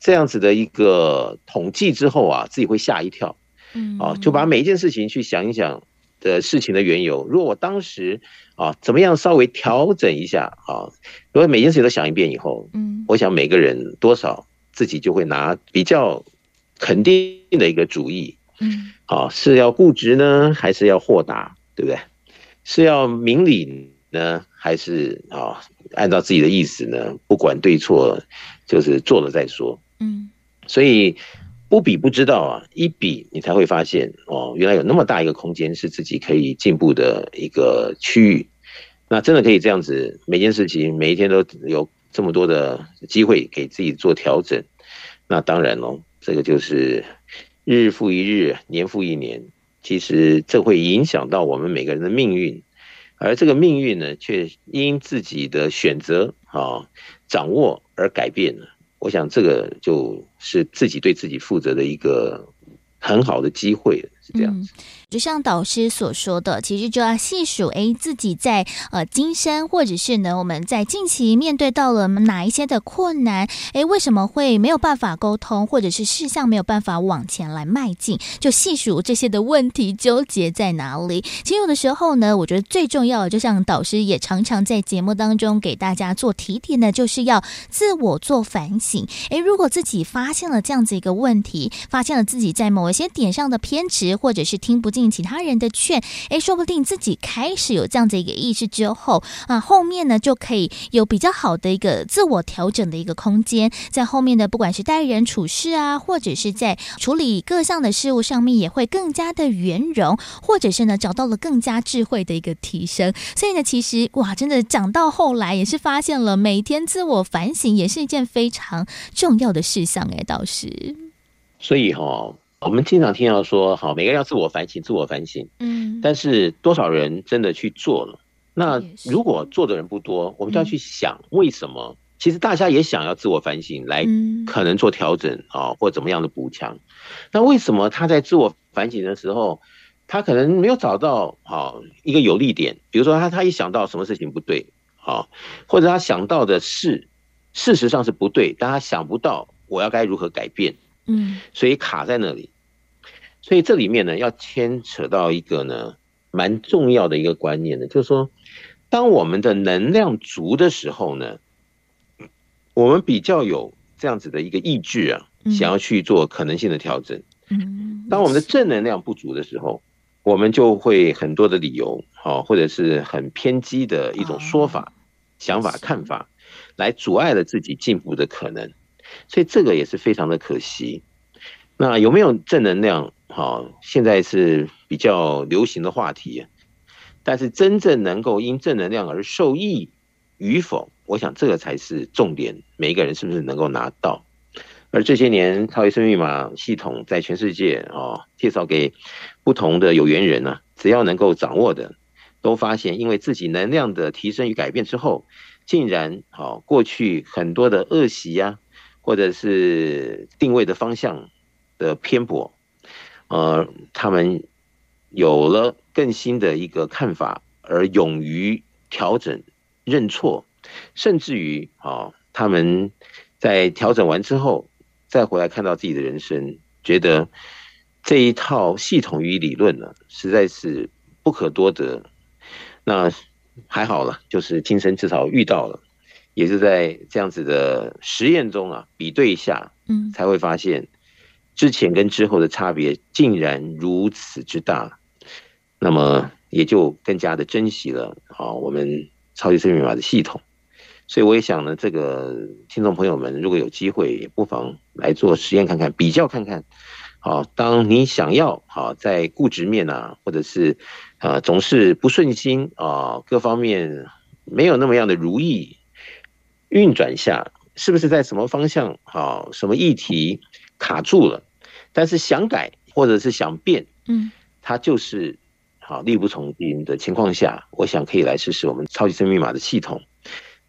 这样子的一个统计之后啊，自己会吓一跳，嗯，啊，就把每一件事情去想一想。的事情的缘由，如果我当时啊怎么样稍微调整一下啊，如果每件事情都想一遍以后，嗯，我想每个人多少自己就会拿比较肯定的一个主意，嗯，啊是要固执呢，还是要豁达，对不对？是要明理呢，还是啊按照自己的意思呢？不管对错，就是做了再说，嗯，所以。不比不知道啊，一比你才会发现哦，原来有那么大一个空间是自己可以进步的一个区域。那真的可以这样子，每件事情每一天都有这么多的机会给自己做调整。那当然喽，这个就是日复一日，年复一年，其实这会影响到我们每个人的命运，而这个命运呢，却因自己的选择啊掌握而改变了。我想这个就是自己对自己负责的一个很好的机会，是这样子。嗯就像导师所说的，其实就要细数，哎，自己在呃今生，或者是呢，我们在近期面对到了哪一些的困难，哎，为什么会没有办法沟通，或者是事项没有办法往前来迈进？就细数这些的问题纠结在哪里？其实有的时候呢，我觉得最重要的，就像导师也常常在节目当中给大家做提点的，就是要自我做反省。哎，如果自己发现了这样子一个问题，发现了自己在某一些点上的偏执，或者是听不。进其他人的劝，诶，说不定自己开始有这样子一个意识之后啊，后面呢就可以有比较好的一个自我调整的一个空间，在后面的不管是待人处事啊，或者是在处理各项的事物上面，也会更加的圆融，或者是呢找到了更加智慧的一个提升。所以呢，其实哇，真的讲到后来也是发现了，每天自我反省也是一件非常重要的事项。哎，倒是，所以哈、我们经常听到说，好，每个人要自我反省，自我反省。嗯，但是多少人真的去做了？那如果做的人不多，我们就要去想，为什么其实大家也想要自我反省，来可能做调整啊，或怎么样的补强。那为什么他在自我反省的时候，他可能没有找到好一个有利点？比如说他他一想到什么事情不对，好，或者他想到的事事实上是不对，但他想不到我要该如何改变，嗯，所以卡在那里。所以这里面呢，要牵扯到一个呢蛮重要的一个观念呢，就是说，当我们的能量足的时候呢。我们比较有这样子的一个意志啊，想要去做可能性的调整。当我们的正能量不足的时候，我们就会很多的理由，好，或者是很偏激的一种说法、想法、看法，来阻碍了自己进步的可能。所以这个也是非常的可惜。那有没有正能量？好，现在是比较流行的话题，但是真正能够因正能量而受益与否？我想这个才是重点，每一个人是不是能够拿到？而这些年，超级生命密码系统在全世界啊，介绍给不同的有缘人呢，只要能够掌握的，都发现，因为自己能量的提升与改变之后，竟然啊，过去很多的恶习呀，或者是定位的方向的偏颇，呃，他们有了更新的一个看法，而勇于调整、认错。甚至于啊，他们在调整完之后，再回来看到自己的人生，觉得这一套系统与理论呢，实在是不可多得。那还好了，就是今生至少遇到了，也是在这样子的实验中啊，比对一下，嗯，才会发现之前跟之后的差别竟然如此之大，那么也就更加的珍惜了啊，我们超级生命密码的系统。所以我也想呢，这个听众朋友们，如果有机会，也不妨来做实验看看，比较看看。好，当你想要好在固执面啊，或者是啊总是不顺心啊，各方面没有那么样的如意运转下，是不是在什么方向好，什么议题卡住了？但是想改或者是想变，嗯，它就是好力不从心的情况下，我想可以来试试我们超级生命密码的系统。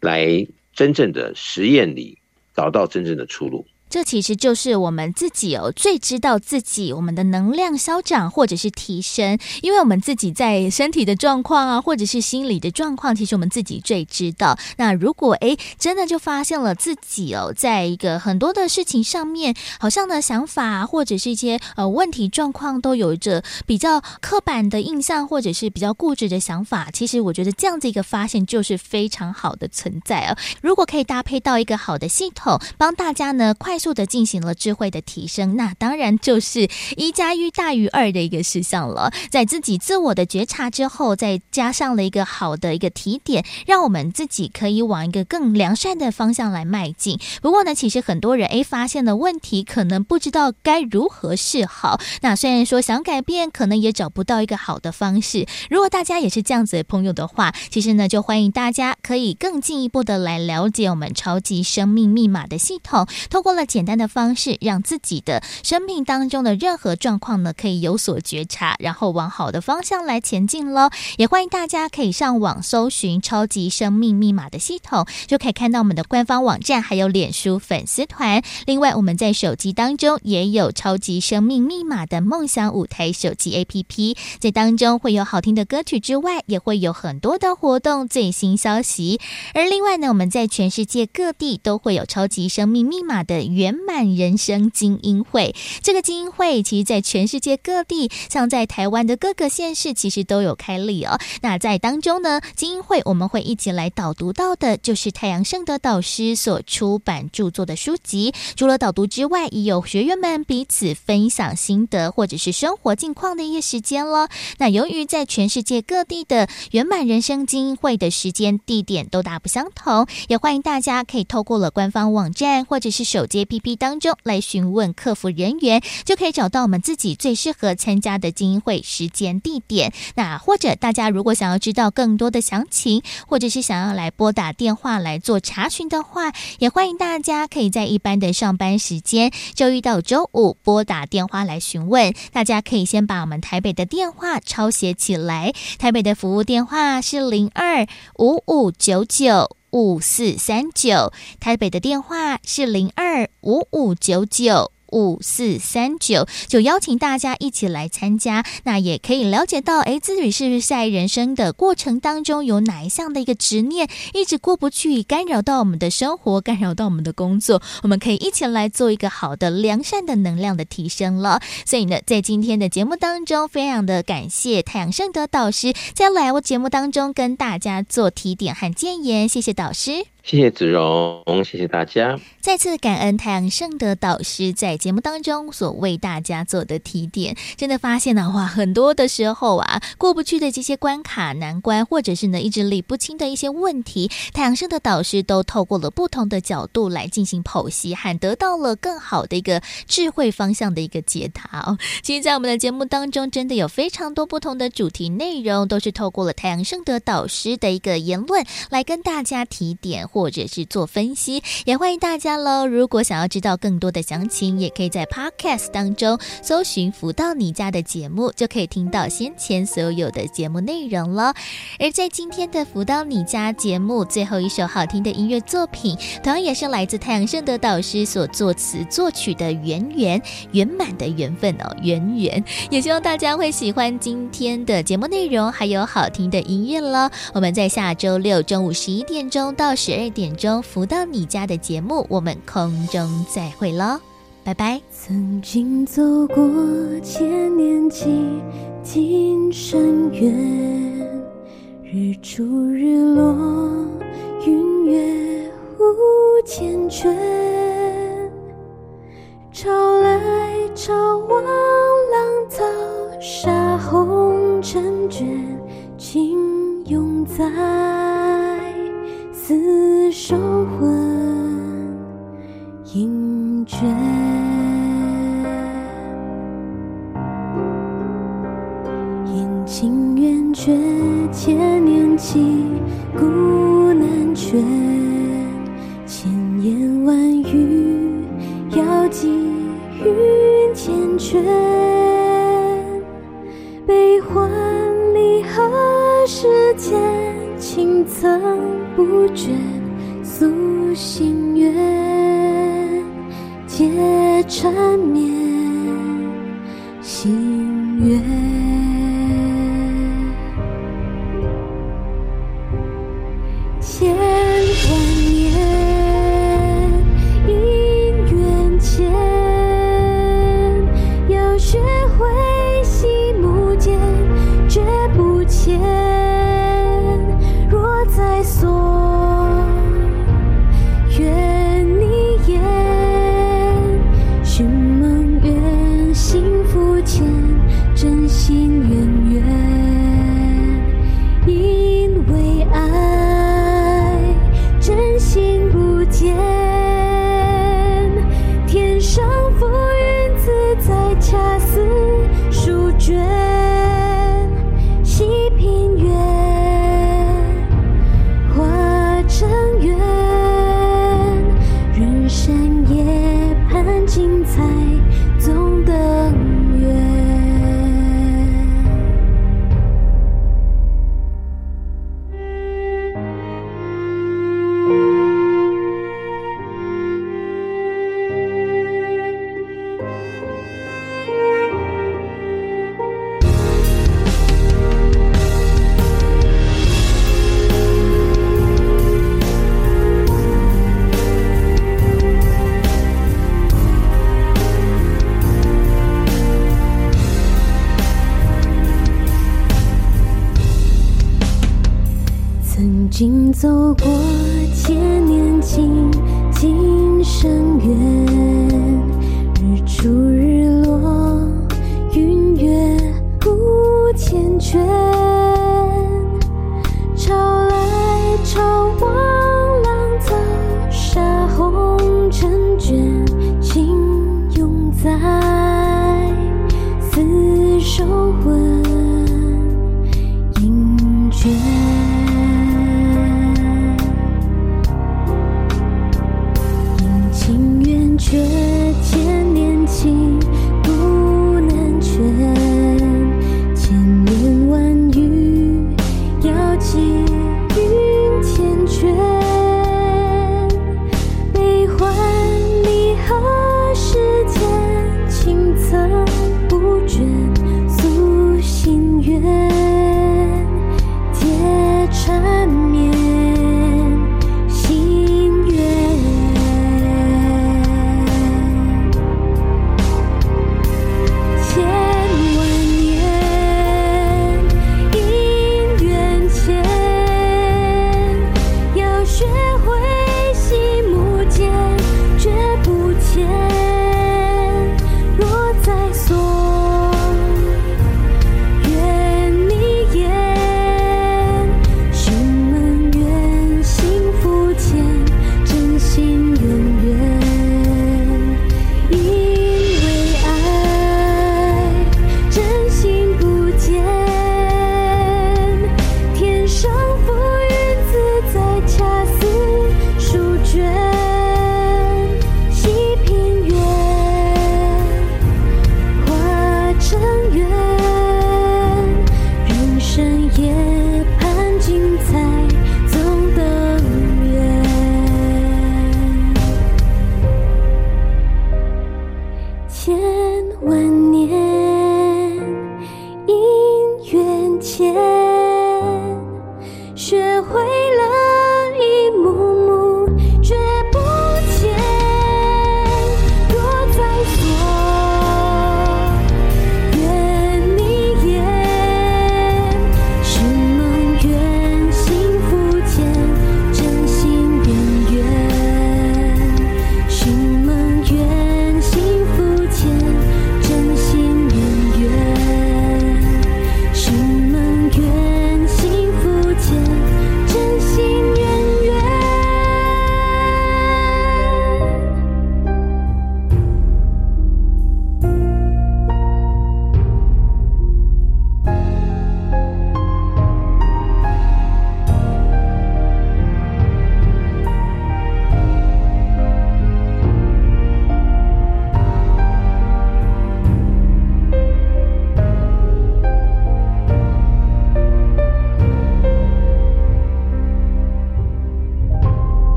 来真正的实验里找到真正的出路。
这其实就是我们自己哦，最知道自己我们的能量消长或者是提升，因为我们自己在身体的状况啊，或者是心理的状况，其实我们自己最知道。那如果哎，真的就发现了自己哦，在一个很多的事情上面，好像呢想法或者是一些呃问题状况，都有着比较刻板的印象，或者是比较固执的想法。其实我觉得这样子一个发现就是非常好的存在哦。如果可以搭配到一个好的系统，帮大家呢快。快速的进行了智慧的提升，那当然就是一加一大于二的一个事项了。在自己自我的觉察之后，再加上了一个好的一个提点，让我们自己可以往一个更良善的方向来迈进。不过呢，其实很多人诶发现了问题，可能不知道该如何是好。那虽然说想改变，可能也找不到一个好的方式。如果大家也是这样子的朋友的话，其实呢，就欢迎大家可以更进一步的来了解我们超级生命密码的系统，通过了。简单的方式，让自己的生命当中的任何状况呢，可以有所觉察，然后往好的方向来前进喽。也欢迎大家可以上网搜寻“超级生命密码”的系统，就可以看到我们的官方网站，还有脸书粉丝团。另外，我们在手机当中也有“超级生命密码”的梦想舞台手机 APP，在当中会有好听的歌曲之外，也会有很多的活动最新消息。而另外呢，我们在全世界各地都会有“超级生命密码”的。圆满人生精英会，这个精英会其实，在全世界各地，像在台湾的各个县市，其实都有开立哦。那在当中呢，精英会我们会一起来导读到的，就是太阳盛德导师所出版著作的书籍。除了导读之外，也有学员们彼此分享心得或者是生活近况的一些时间了。那由于在全世界各地的圆满人生精英会的时间地点都大不相同，也欢迎大家可以透过了官方网站或者是手机。APP 当中来询问客服人员，就可以找到我们自己最适合参加的精英会时间地点。那或者大家如果想要知道更多的详情，或者是想要来拨打电话来做查询的话，也欢迎大家可以在一般的上班时间，周一到周五拨打电话来询问。大家可以先把我们台北的电话抄写起来，台北的服务电话是零二五五九九。五四三九，台北的电话是零二五五九九。五四三九，就邀请大家一起来参加，那也可以了解到，哎，自己是不是在人生的过程当中有哪一项的一个执念一直过不去，干扰到我们的生活，干扰到我们的工作，我们可以一起来做一个好的良善的能量的提升了。所以呢，在今天的节目当中，非常的感谢太阳盛德导师在来我节目当中跟大家做提点和建言，谢谢导师。
谢谢子荣，谢谢大家。
再次感恩太阳盛德导师在节目当中所为大家做的提点，真的发现的话，很多的时候啊，过不去的这些关卡难关，或者是呢一直理不清的一些问题，太阳盛德导师都透过了不同的角度来进行剖析，还得到了更好的一个智慧方向的一个解答哦。其实，在我们的节目当中，真的有非常多不同的主题内容，都是透过了太阳盛德导师的一个言论来跟大家提点。或者是做分析，也欢迎大家喽。如果想要知道更多的详情，也可以在 Podcast 当中搜寻“福到你家”的节目，就可以听到先前所有的节目内容了。而在今天的“福到你家”节目最后一首好听的音乐作品，同样也是来自太阳盛德导师所作词作曲的《圆圆圆满的缘分》哦，圆圆。也希望大家会喜欢今天的节目内容，还有好听的音乐了。我们在下周六中午十一点钟到十二点钟浮到你家的节目，我们空中再会喽，拜拜。
曾经走过千年几经深渊，日出日落，云月无缱绻，潮来潮往，浪淘沙红